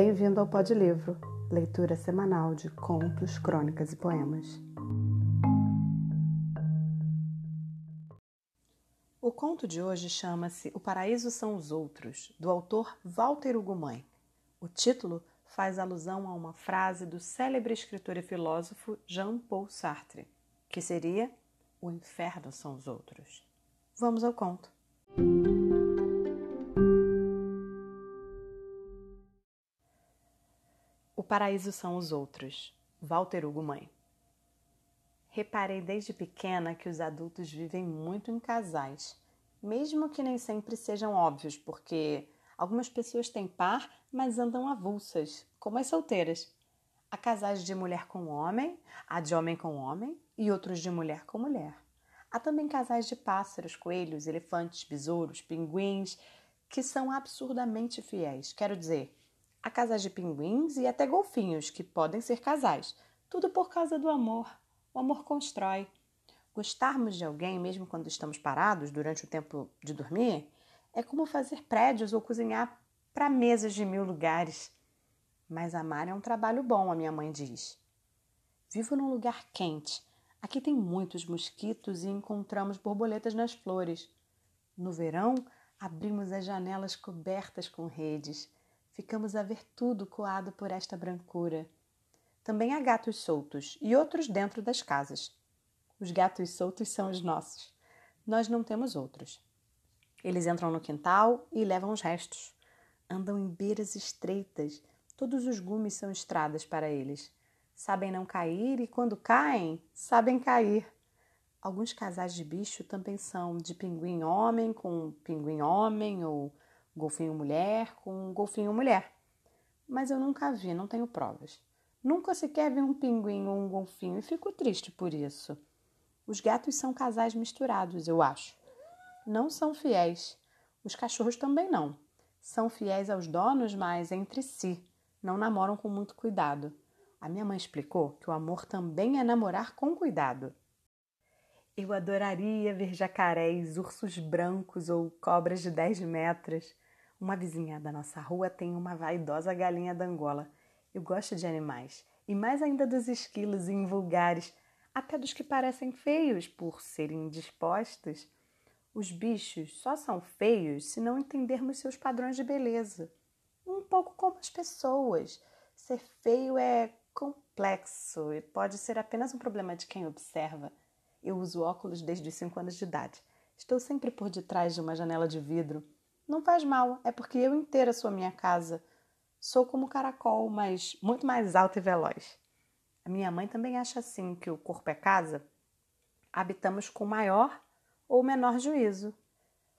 Bem-vindo ao Pod Livro, leitura semanal de contos, crônicas e poemas. O conto de hoje chama-se O Paraíso São os Outros, do autor Walter Ugumãe. O título faz alusão a uma frase do célebre escritor e filósofo Jean-Paul Sartre, que seria O inferno são os outros. Vamos ao conto. Paraíso são os outros. Walter Hugo Mãe. Reparei desde pequena que os adultos vivem muito em casais, mesmo que nem sempre sejam óbvios, porque algumas pessoas têm par, mas andam avulsas, como as solteiras. Há casais de mulher com homem, há de homem com homem e outros de mulher com mulher. Há também casais de pássaros, coelhos, elefantes, besouros, pinguins, que são absurdamente fiéis. Quero dizer, Há casais de pinguins e até golfinhos que podem ser casais. Tudo por causa do amor. O amor constrói. Gostarmos de alguém, mesmo quando estamos parados durante o tempo de dormir, é como fazer prédios ou cozinhar para mesas de mil lugares. Mas amar é um trabalho bom, a minha mãe diz. Vivo num lugar quente. Aqui tem muitos mosquitos e encontramos borboletas nas flores. No verão, abrimos as janelas cobertas com redes ficamos a ver tudo coado por esta brancura. Também há gatos soltos e outros dentro das casas. Os gatos soltos são os nossos. Nós não temos outros. Eles entram no quintal e levam os restos. Andam em beiras estreitas. Todos os gumes são estradas para eles. Sabem não cair e, quando caem, sabem cair. Alguns casais de bicho também são de pinguim homem com pinguim homem ou golfinho mulher com golfinho mulher. Mas eu nunca vi, não tenho provas. Nunca sequer vi um pinguim ou um golfinho e fico triste por isso. Os gatos são casais misturados, eu acho. Não são fiéis. Os cachorros também não. São fiéis aos donos, mas entre si. Não namoram com muito cuidado. A minha mãe explicou que o amor também é namorar com cuidado. Eu adoraria ver jacarés, ursos brancos ou cobras de 10 metros. Uma vizinha da nossa rua tem uma vaidosa galinha da Angola. Eu gosto de animais, e mais ainda dos esquilos invulgares, até dos que parecem feios por serem dispostos. Os bichos só são feios se não entendermos seus padrões de beleza. Um pouco como as pessoas. Ser feio é complexo e pode ser apenas um problema de quem observa. Eu uso óculos desde os 5 anos de idade. Estou sempre por detrás de uma janela de vidro não faz mal, é porque eu inteira sou minha casa. Sou como caracol, mas muito mais alto e veloz. A minha mãe também acha assim que o corpo é casa. Habitamos com maior ou menor juízo.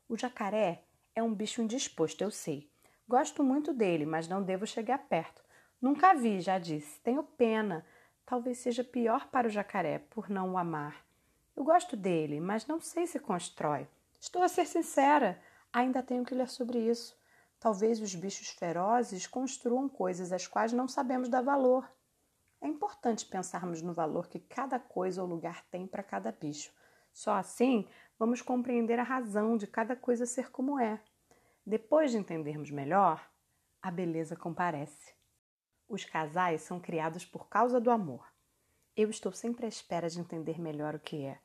O jacaré é um bicho indisposto, eu sei. Gosto muito dele, mas não devo chegar perto. Nunca vi, já disse. Tenho pena. Talvez seja pior para o jacaré por não o amar. Eu gosto dele, mas não sei se constrói. Estou a ser sincera. Ainda tenho que ler sobre isso. Talvez os bichos ferozes construam coisas às quais não sabemos dar valor. É importante pensarmos no valor que cada coisa ou lugar tem para cada bicho. Só assim vamos compreender a razão de cada coisa ser como é. Depois de entendermos melhor, a beleza comparece. Os casais são criados por causa do amor. Eu estou sempre à espera de entender melhor o que é.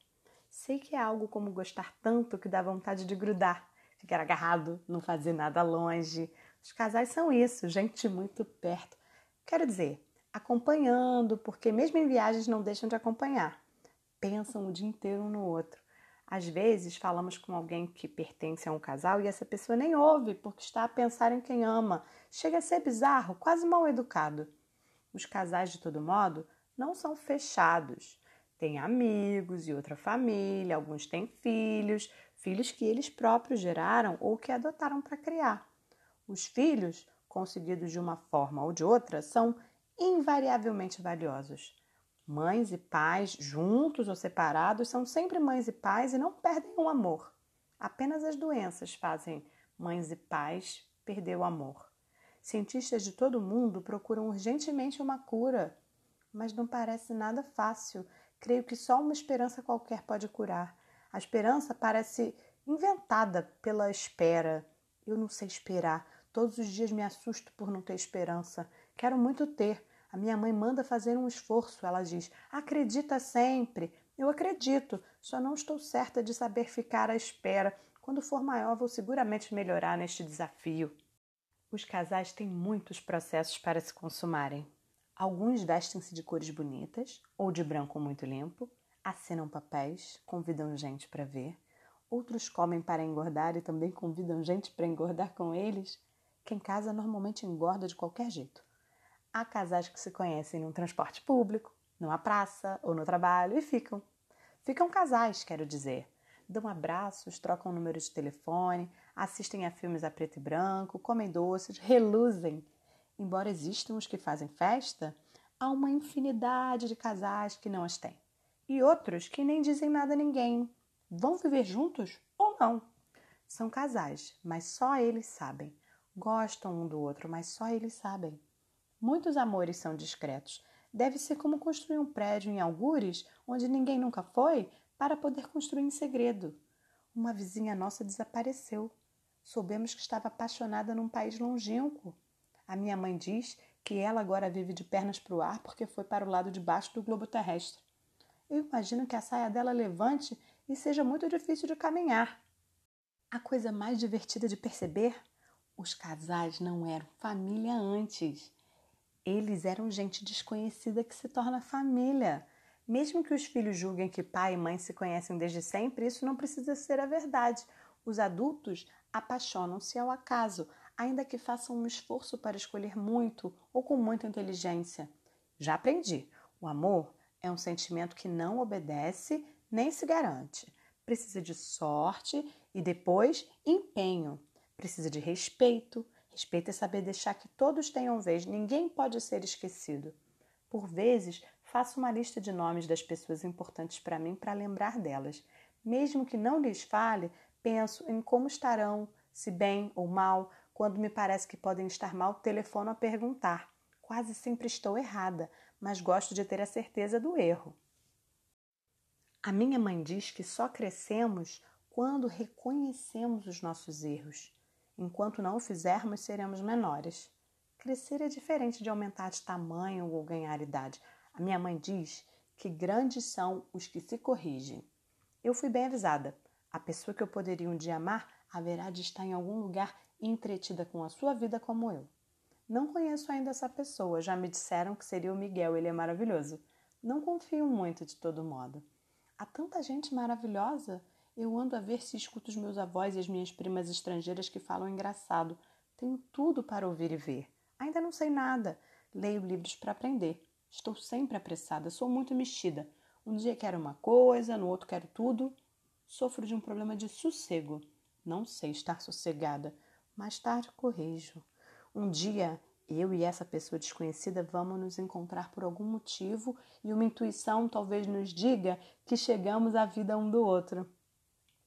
Sei que é algo como gostar tanto que dá vontade de grudar ficar agarrado, não fazer nada longe. Os casais são isso, gente muito perto. Quero dizer, acompanhando, porque mesmo em viagens não deixam de acompanhar. Pensam o dia inteiro um no outro. Às vezes falamos com alguém que pertence a um casal e essa pessoa nem ouve porque está a pensar em quem ama. Chega a ser bizarro, quase mal educado. Os casais, de todo modo, não são fechados. Têm amigos e outra família, alguns têm filhos, filhos que eles próprios geraram ou que adotaram para criar. Os filhos, conseguidos de uma forma ou de outra, são invariavelmente valiosos. Mães e pais, juntos ou separados, são sempre mães e pais e não perdem o amor. Apenas as doenças fazem mães e pais perder o amor. Cientistas de todo o mundo procuram urgentemente uma cura, mas não parece nada fácil. Creio que só uma esperança qualquer pode curar. A esperança parece inventada pela espera. Eu não sei esperar. Todos os dias me assusto por não ter esperança. Quero muito ter. A minha mãe manda fazer um esforço. Ela diz: acredita sempre. Eu acredito, só não estou certa de saber ficar à espera. Quando for maior, vou seguramente melhorar neste desafio. Os casais têm muitos processos para se consumarem. Alguns vestem-se de cores bonitas ou de branco muito limpo, assinam papéis, convidam gente para ver. Outros comem para engordar e também convidam gente para engordar com eles. Quem casa normalmente engorda de qualquer jeito. Há casais que se conhecem num transporte público, numa praça ou no trabalho e ficam. Ficam casais, quero dizer. Dão abraços, trocam números de telefone, assistem a filmes a preto e branco, comem doces, reluzem. Embora existam os que fazem festa, há uma infinidade de casais que não as têm. E outros que nem dizem nada a ninguém. Vão viver juntos ou não? São casais, mas só eles sabem. Gostam um do outro, mas só eles sabem. Muitos amores são discretos. Deve ser como construir um prédio em algures, onde ninguém nunca foi, para poder construir em segredo. Uma vizinha nossa desapareceu. Soubemos que estava apaixonada num país longínquo. A minha mãe diz que ela agora vive de pernas para o ar porque foi para o lado de baixo do globo terrestre. Eu imagino que a saia dela levante e seja muito difícil de caminhar. A coisa mais divertida de perceber: os casais não eram família antes. Eles eram gente desconhecida que se torna família. Mesmo que os filhos julguem que pai e mãe se conhecem desde sempre, isso não precisa ser a verdade. Os adultos apaixonam-se ao acaso, ainda que façam um esforço para escolher muito ou com muita inteligência. Já aprendi: o amor é um sentimento que não obedece nem se garante. Precisa de sorte e depois empenho. Precisa de respeito, Respeito é saber deixar que todos tenham vez, ninguém pode ser esquecido. Por vezes, faço uma lista de nomes das pessoas importantes para mim para lembrar delas. Mesmo que não lhes fale, penso em como estarão, se bem ou mal. Quando me parece que podem estar mal, telefono a perguntar. Quase sempre estou errada, mas gosto de ter a certeza do erro. A minha mãe diz que só crescemos quando reconhecemos os nossos erros. Enquanto não o fizermos, seremos menores. Crescer é diferente de aumentar de tamanho ou ganhar idade. A minha mãe diz que grandes são os que se corrigem. Eu fui bem avisada. A pessoa que eu poderia um dia amar haverá de estar em algum lugar entretida com a sua vida como eu. Não conheço ainda essa pessoa, já me disseram que seria o Miguel, ele é maravilhoso. Não confio muito de todo modo. Há tanta gente maravilhosa eu ando a ver se escuto os meus avós e as minhas primas estrangeiras que falam engraçado. Tenho tudo para ouvir e ver. Ainda não sei nada. Leio livros para aprender. Estou sempre apressada, sou muito mexida. Um dia quero uma coisa, no outro quero tudo. Sofro de um problema de sossego. Não sei estar sossegada. Mais tarde corrijo. Um dia eu e essa pessoa desconhecida vamos nos encontrar por algum motivo e uma intuição talvez nos diga que chegamos à vida um do outro.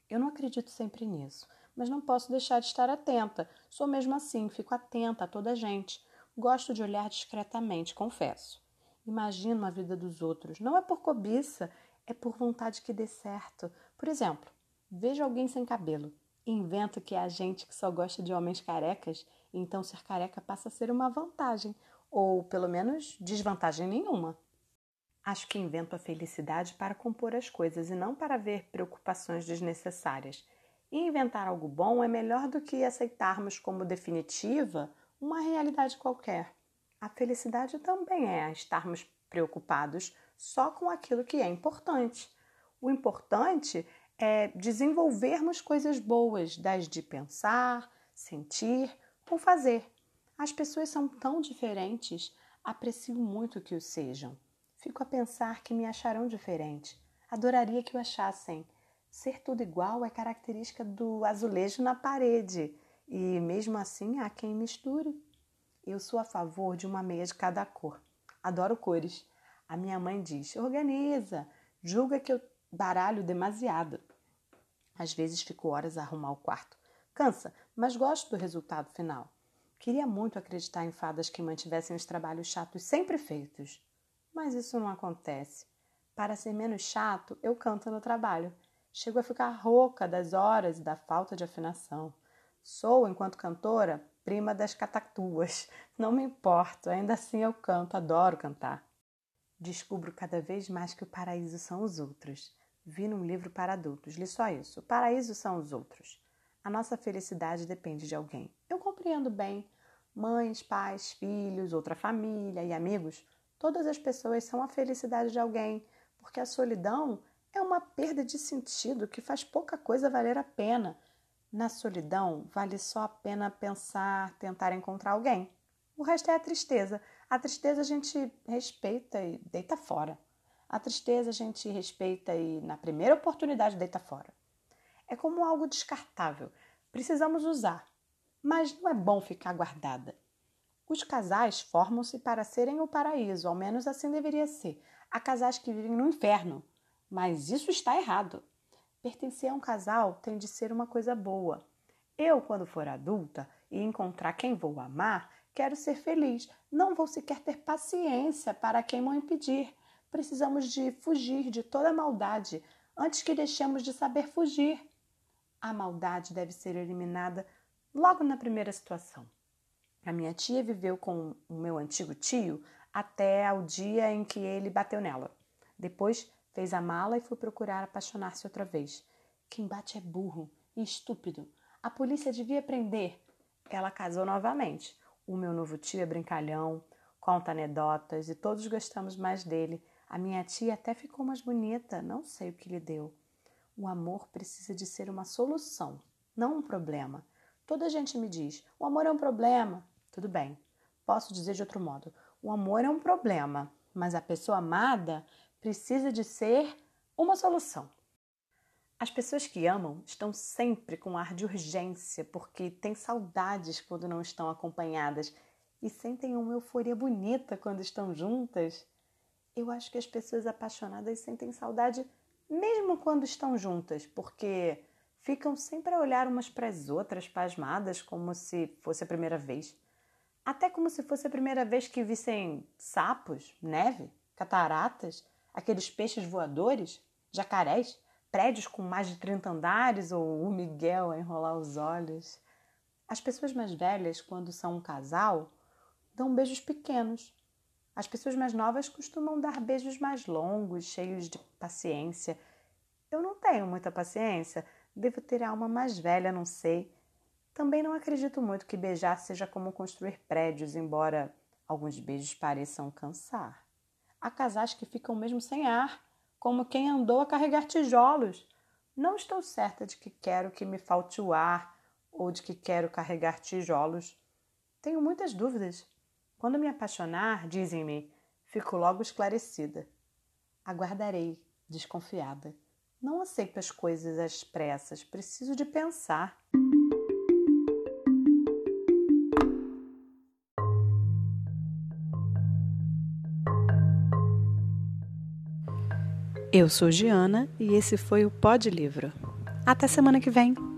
Eu não acredito sempre nisso, mas não posso deixar de estar atenta. Sou mesmo assim, fico atenta a toda a gente. Gosto de olhar discretamente, confesso. Imagino a vida dos outros. Não é por cobiça, é por vontade que dê certo. Por exemplo, vejo alguém sem cabelo invento que é a gente que só gosta de homens carecas, então ser careca passa a ser uma vantagem, ou pelo menos desvantagem nenhuma. Acho que invento a felicidade para compor as coisas e não para ver preocupações desnecessárias. E inventar algo bom é melhor do que aceitarmos como definitiva uma realidade qualquer. A felicidade também é estarmos preocupados só com aquilo que é importante. O importante é desenvolvermos coisas boas, das de pensar, sentir ou fazer. As pessoas são tão diferentes, aprecio muito que o sejam. Fico a pensar que me acharão diferente. Adoraria que o achassem. Ser tudo igual é característica do azulejo na parede, e mesmo assim há quem misture. Eu sou a favor de uma meia de cada cor. Adoro cores. A minha mãe diz: organiza, julga que eu baralho demasiado. Às vezes fico horas a arrumar o quarto. Cansa, mas gosto do resultado final. Queria muito acreditar em fadas que mantivessem os trabalhos chatos sempre feitos. Mas isso não acontece. Para ser menos chato, eu canto no trabalho. Chego a ficar rouca das horas e da falta de afinação. Sou, enquanto cantora, prima das catatuas. Não me importo, ainda assim eu canto, adoro cantar. Descubro cada vez mais que o paraíso são os outros. Vi num livro para adultos, li só isso. O paraíso são os outros. A nossa felicidade depende de alguém. Eu compreendo bem. Mães, pais, filhos, outra família e amigos, todas as pessoas são a felicidade de alguém, porque a solidão é uma perda de sentido que faz pouca coisa valer a pena. Na solidão, vale só a pena pensar, tentar encontrar alguém. O resto é a tristeza. A tristeza a gente respeita e deita fora. A tristeza a gente respeita e, na primeira oportunidade, deita fora. É como algo descartável. Precisamos usar, mas não é bom ficar guardada. Os casais formam-se para serem o paraíso, ao menos assim deveria ser. Há casais que vivem no inferno, mas isso está errado. Pertencer a um casal tem de ser uma coisa boa. Eu, quando for adulta e encontrar quem vou amar, quero ser feliz. Não vou sequer ter paciência para quem me impedir. Precisamos de fugir de toda maldade antes que deixemos de saber fugir. A maldade deve ser eliminada logo na primeira situação. A minha tia viveu com o meu antigo tio até o dia em que ele bateu nela. Depois Fez a mala e foi procurar apaixonar-se outra vez. Quem bate é burro e estúpido. A polícia devia prender. Ela casou novamente. O meu novo tio é brincalhão, conta anedotas e todos gostamos mais dele. A minha tia até ficou mais bonita, não sei o que lhe deu. O amor precisa de ser uma solução, não um problema. Toda gente me diz: o amor é um problema. Tudo bem, posso dizer de outro modo: o amor é um problema, mas a pessoa amada precisa de ser uma solução. As pessoas que amam estão sempre com ar de urgência porque têm saudades quando não estão acompanhadas e sentem uma euforia bonita quando estão juntas. Eu acho que as pessoas apaixonadas sentem saudade mesmo quando estão juntas, porque ficam sempre a olhar umas para as outras pasmadas como se fosse a primeira vez. Até como se fosse a primeira vez que vissem sapos, neve, cataratas aqueles peixes voadores, jacarés, prédios com mais de 30 andares ou o Miguel a enrolar os olhos. As pessoas mais velhas, quando são um casal, dão beijos pequenos. As pessoas mais novas costumam dar beijos mais longos, cheios de paciência. Eu não tenho muita paciência, devo ter alma mais velha, não sei. Também não acredito muito que beijar seja como construir prédios, embora alguns beijos pareçam cansar. Há casais que ficam mesmo sem ar, como quem andou a carregar tijolos. Não estou certa de que quero que me falte o ar ou de que quero carregar tijolos. Tenho muitas dúvidas. Quando me apaixonar, dizem-me, fico logo esclarecida. Aguardarei, desconfiada. Não aceito as coisas às pressas, preciso de pensar. Eu sou Giana e esse foi o Pod Livro. Até semana que vem!